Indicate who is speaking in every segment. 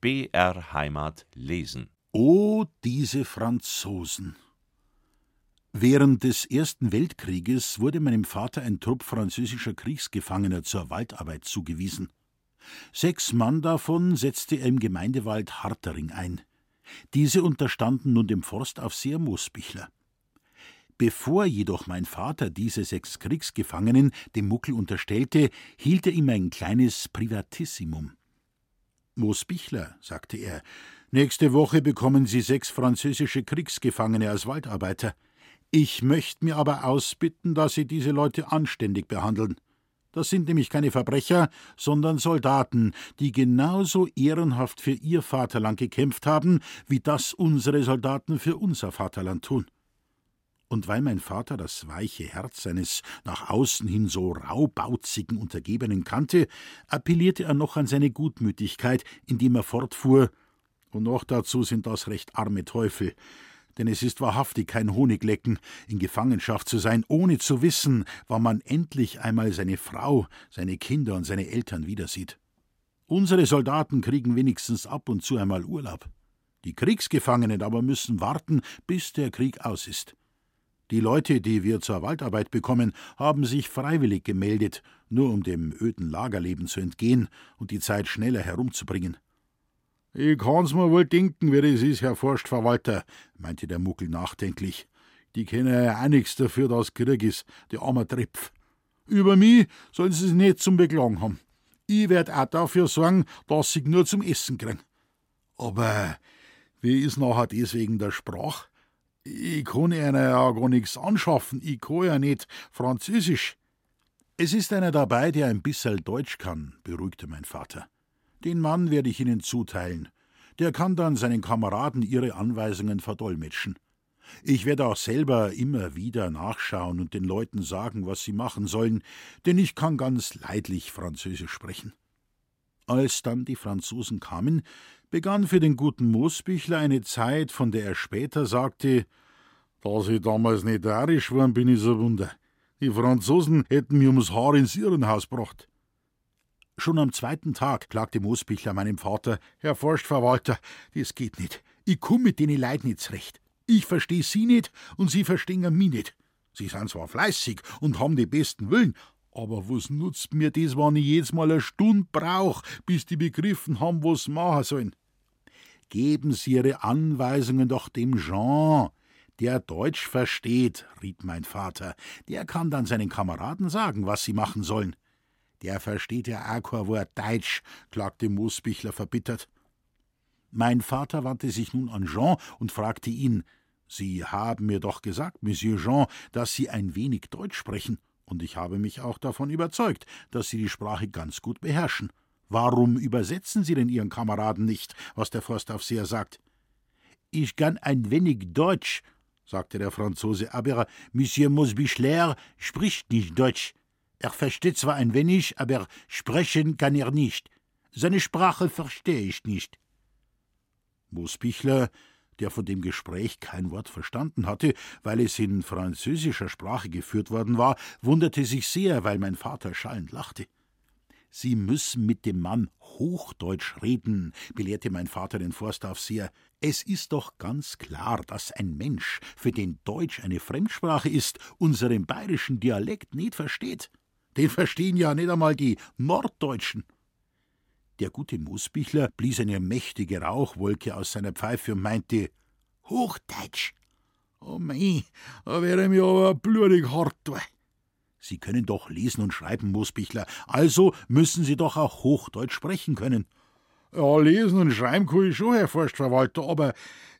Speaker 1: BR Heimat lesen.
Speaker 2: O diese Franzosen! Während des Ersten Weltkrieges wurde meinem Vater ein Trupp französischer Kriegsgefangener zur Waldarbeit zugewiesen. Sechs Mann davon setzte er im Gemeindewald Hartering ein. Diese unterstanden nun dem Forstaufseher Moosbichler. Bevor jedoch mein Vater diese sechs Kriegsgefangenen dem Muckel unterstellte, hielt er ihm ein kleines Privatissimum. Moosbichler, sagte er, nächste Woche bekommen Sie sechs französische Kriegsgefangene als Waldarbeiter. Ich möchte mir aber ausbitten, dass Sie diese Leute anständig behandeln. Das sind nämlich keine Verbrecher, sondern Soldaten, die genauso ehrenhaft für ihr Vaterland gekämpft haben, wie das unsere Soldaten für unser Vaterland tun. Und weil mein Vater das weiche Herz seines nach außen hin so raubauzigen Untergebenen kannte, appellierte er noch an seine Gutmütigkeit, indem er fortfuhr Und noch dazu sind das recht arme Teufel, denn es ist wahrhaftig kein Honiglecken, in Gefangenschaft zu sein, ohne zu wissen, wann man endlich einmal seine Frau, seine Kinder und seine Eltern wiedersieht. Unsere Soldaten kriegen wenigstens ab und zu einmal Urlaub. Die Kriegsgefangenen aber müssen warten, bis der Krieg aus ist. Die Leute, die wir zur Waldarbeit bekommen, haben sich freiwillig gemeldet, nur um dem öden Lagerleben zu entgehen und die Zeit schneller herumzubringen. Ich kann's mir wohl denken, wie das ist, Herr Forstverwalter, meinte der Muckel nachdenklich. Die kennen ja auch nichts dafür, dass Krieg ist, der arme Tripf. Über mich sollen sie sich nicht zum Beklagen haben. Ich werd auch dafür sorgen, dass sie nur zum Essen kriegen. Aber wie ist nachher deswegen der Sprach? Ich kann einer ja gar nichts anschaffen, ich kann ja nicht Französisch. Es ist einer dabei, der ein bisserl Deutsch kann, beruhigte mein Vater. Den Mann werde ich Ihnen zuteilen. Der kann dann seinen Kameraden Ihre Anweisungen verdolmetschen. Ich werde auch selber immer wieder nachschauen und den Leuten sagen, was sie machen sollen, denn ich kann ganz leidlich Französisch sprechen. Als dann die Franzosen kamen, begann für den guten Moosbichler eine Zeit, von der er später sagte, dass ich damals nicht arisch war, bin ich so Wunder. Die Franzosen hätten mir ums Haar ins Irrenhaus gebracht. Schon am zweiten Tag klagte Moosbichler meinem Vater, Herr Forstverwalter, das geht nicht. Ich komm mit denen Leid nicht zurecht. Ich versteh Sie nicht und Sie verstehen mich nicht. Sie sind zwar fleißig und haben die besten Willen, aber was nutzt mir das, wenn ich jedes Mal eine Stunde brauch, bis die begriffen haben, was machen sollen? Geben Sie Ihre Anweisungen doch dem Jean. Der Deutsch versteht, riet mein Vater. Der kann dann seinen Kameraden sagen, was sie machen sollen. Der versteht ja auch kein Wort Deutsch, klagte Moosbichler verbittert. Mein Vater wandte sich nun an Jean und fragte ihn: Sie haben mir doch gesagt, Monsieur Jean, dass Sie ein wenig Deutsch sprechen, und ich habe mich auch davon überzeugt, dass Sie die Sprache ganz gut beherrschen. Warum übersetzen Sie denn Ihren Kameraden nicht, was der Forstaufseher sagt? Ich kann ein wenig Deutsch, sagte der Franzose, aber Monsieur Mosbichler spricht nicht Deutsch. Er versteht zwar ein wenig, aber sprechen kann er nicht. Seine Sprache verstehe ich nicht. Mosbichler, der von dem Gespräch kein Wort verstanden hatte, weil es in französischer Sprache geführt worden war, wunderte sich sehr, weil mein Vater schallend lachte. Sie müssen mit dem Mann Hochdeutsch reden, belehrte mein Vater den Forstaufseher. Es ist doch ganz klar, dass ein Mensch, für den Deutsch eine Fremdsprache ist, unseren bayerischen Dialekt nicht versteht. Den verstehen ja nicht einmal die Norddeutschen. Der gute Moosbichler blies eine mächtige Rauchwolke aus seiner Pfeife und meinte: Hochdeutsch! Oh mei, da wäre mir aber blutig hart. Sie können doch lesen und schreiben, Moosbichler, also müssen Sie doch auch Hochdeutsch sprechen können. Ja, lesen und schreiben kann ich schon, Herr Forstverwalter, aber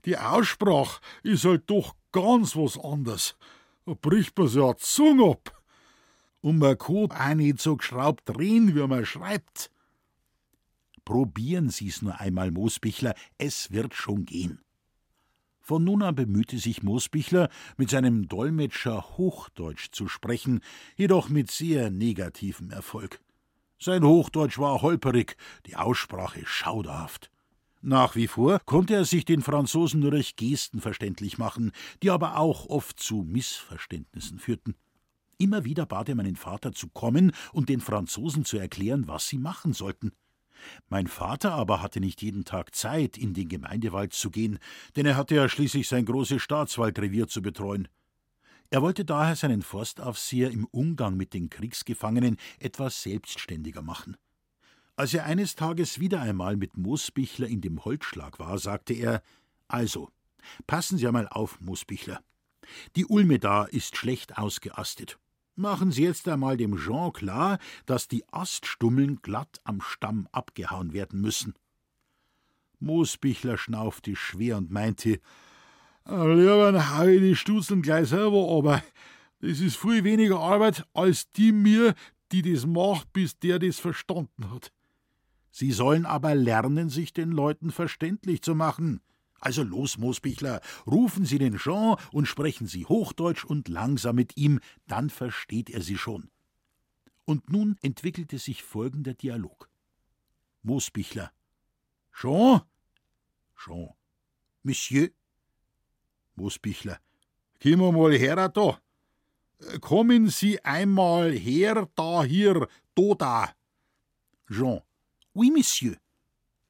Speaker 2: die Aussprache ist halt doch ganz was anderes. Da bricht man sich ja Zunge ab. Und man kann auch nicht so geschraubt drehen, wie man schreibt. Probieren Sie's nur einmal, Moosbichler, es wird schon gehen. Von nun an bemühte sich Moosbichler, mit seinem Dolmetscher Hochdeutsch zu sprechen, jedoch mit sehr negativem Erfolg. Sein Hochdeutsch war holperig, die Aussprache schauderhaft. Nach wie vor konnte er sich den Franzosen nur durch Gesten verständlich machen, die aber auch oft zu Missverständnissen führten. Immer wieder bat er meinen Vater zu kommen und den Franzosen zu erklären, was sie machen sollten. Mein Vater aber hatte nicht jeden Tag Zeit, in den Gemeindewald zu gehen, denn er hatte ja schließlich sein großes Staatswaldrevier zu betreuen. Er wollte daher seinen Forstaufseher im Umgang mit den Kriegsgefangenen etwas selbstständiger machen. Als er eines Tages wieder einmal mit Moosbichler in dem Holzschlag war, sagte er: Also, passen Sie einmal auf, Moosbichler. Die Ulme da ist schlecht ausgeastet. Machen Sie jetzt einmal dem Jean klar, dass die Aststummeln glatt am Stamm abgehauen werden müssen. Moosbichler schnaufte schwer und meinte, Lieber hau ich die Stuzeln gleich selber, aber das ist viel weniger Arbeit als die mir, die das macht, bis der das verstanden hat. Sie sollen aber lernen, sich den Leuten verständlich zu machen. Also los, Moosbichler, rufen Sie den Jean und sprechen Sie Hochdeutsch und langsam mit ihm, dann versteht er Sie schon. Und nun entwickelte sich folgender Dialog. Moosbichler. Jean? Jean. Monsieur? Moosbichler. Kommen mal her da. Kommen Sie einmal her da hier, do da. Jean. Oui, Monsieur.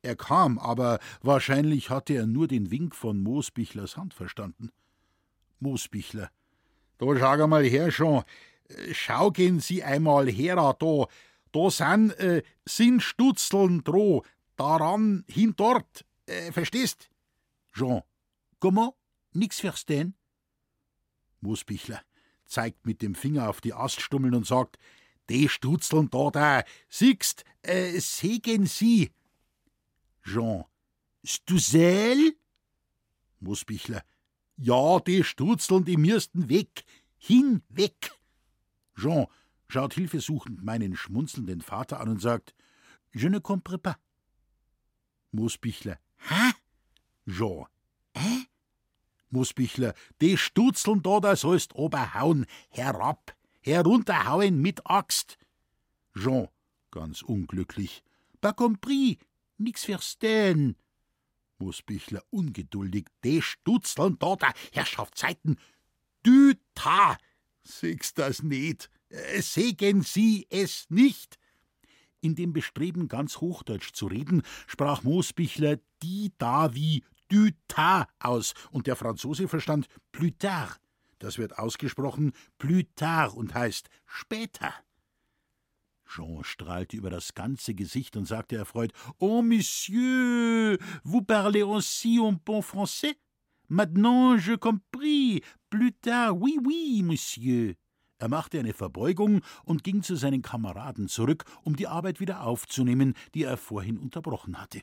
Speaker 2: Er kam, aber wahrscheinlich hatte er nur den Wink von Moosbichlers Hand verstanden. Moosbichler. Da schau mal her schon. Schau gehen Sie einmal her da. Da sind, äh, sind Stutzeln droh. Daran hin dort. Äh, verstehst? Jean. Comment? Nix verstehen? Moosbichler zeigt mit dem Finger auf die Aststummeln und sagt, die Stutzeln da da, siehst, äh, segen Sie. Jean. Stuzel? Moosbichler. Ja, die Stutzeln, die müssten weg. Hinweg. Jean schaut hilfesuchend meinen schmunzelnden Vater an und sagt: Je ne comprends pas. Moosbichler. Hä? Jean. Hä? Moosbichler. Die Stutzeln da, da sollst oberhauen. Herab. Herunterhauen mit Axt. Jean. Ganz unglücklich. Pas compris nix verstehen. Moosbichler ungeduldig, de Stutzeln da, der Herrschaftszeiten. Du ta, siehst das nicht, äh, segen Sie es nicht. In dem Bestreben, ganz Hochdeutsch zu reden, sprach Moosbichler die da wie du ta aus, und der Franzose verstand plus tard. Das wird ausgesprochen plus tard und heißt später. Jean strahlte über das ganze Gesicht und sagte erfreut: Oh, Monsieur, vous parlez aussi un bon français? Maintenant je compris. Plus tard, oui, oui, Monsieur. Er machte eine Verbeugung und ging zu seinen Kameraden zurück, um die Arbeit wieder aufzunehmen, die er vorhin unterbrochen hatte.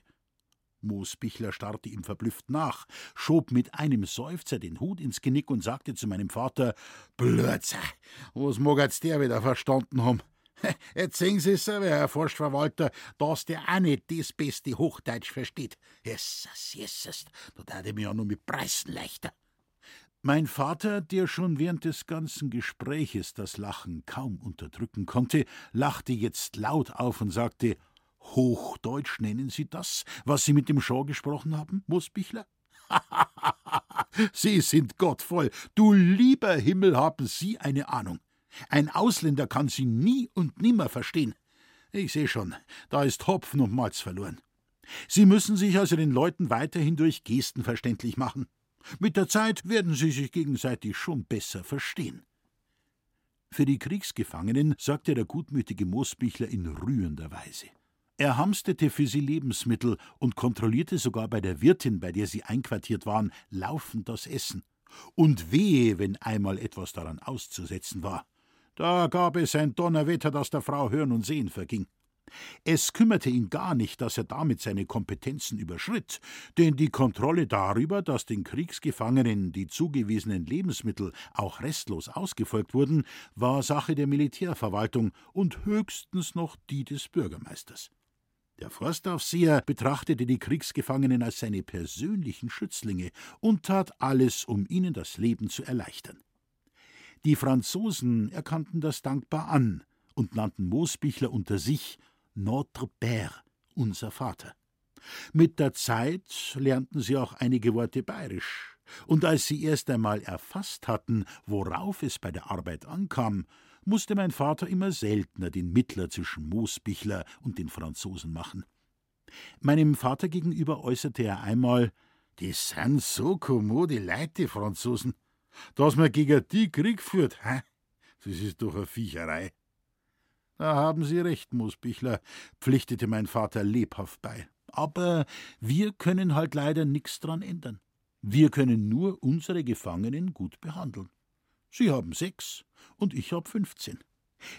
Speaker 2: Moosbichler starrte ihm verblüfft nach, schob mit einem Seufzer den Hut ins Genick und sagte zu meinem Vater: Blödsinn, was mag jetzt der wieder verstanden haben? Jetzt sehen Sie selber, Herr Forstverwalter, dass der auch nicht das beste Hochdeutsch versteht. Jesus, Jesus, da tat ich mich ja nur mit Preisen leichter. Mein Vater, der schon während des ganzen Gespräches das Lachen kaum unterdrücken konnte, lachte jetzt laut auf und sagte: Hochdeutsch nennen Sie das, was Sie mit dem Shaw gesprochen haben, Moosbichler? Sie sind gottvoll. Du lieber Himmel, haben Sie eine Ahnung. Ein Ausländer kann sie nie und nimmer verstehen. Ich sehe schon, da ist Hopfen und Malz verloren. Sie müssen sich also den Leuten weiterhin durch Gesten verständlich machen. Mit der Zeit werden sie sich gegenseitig schon besser verstehen. Für die Kriegsgefangenen sorgte der gutmütige Moosbichler in rührender Weise. Er hamstete für sie Lebensmittel und kontrollierte sogar bei der Wirtin, bei der sie einquartiert waren, laufend das Essen. Und wehe, wenn einmal etwas daran auszusetzen war. Da gab es ein Donnerwetter, das der Frau Hören und Sehen verging. Es kümmerte ihn gar nicht, dass er damit seine Kompetenzen überschritt, denn die Kontrolle darüber, dass den Kriegsgefangenen die zugewiesenen Lebensmittel auch restlos ausgefolgt wurden, war Sache der Militärverwaltung und höchstens noch die des Bürgermeisters. Der Forstaufseher betrachtete die Kriegsgefangenen als seine persönlichen Schützlinge und tat alles, um ihnen das Leben zu erleichtern. Die Franzosen erkannten das dankbar an und nannten Moosbichler unter sich Notre Père, unser Vater. Mit der Zeit lernten sie auch einige Worte bayerisch, und als sie erst einmal erfasst hatten, worauf es bei der Arbeit ankam, musste mein Vater immer seltener den Mittler zwischen Moosbichler und den Franzosen machen. Meinem Vater gegenüber äußerte er einmal, die sind so kommode Leute, die Franzosen. Dass man gegen die Krieg führt, hä? Das ist doch eine Viecherei. Da haben Sie recht, Moosbichler, pflichtete mein Vater lebhaft bei. Aber wir können halt leider nichts dran ändern. Wir können nur unsere Gefangenen gut behandeln. Sie haben sechs und ich hab fünfzehn.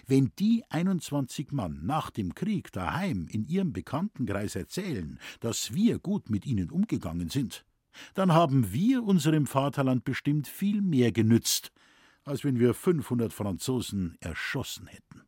Speaker 2: Wenn die 21 Mann nach dem Krieg daheim in ihrem Bekanntenkreis erzählen, dass wir gut mit ihnen umgegangen sind, dann haben wir unserem Vaterland bestimmt viel mehr genützt, als wenn wir 500 Franzosen erschossen hätten.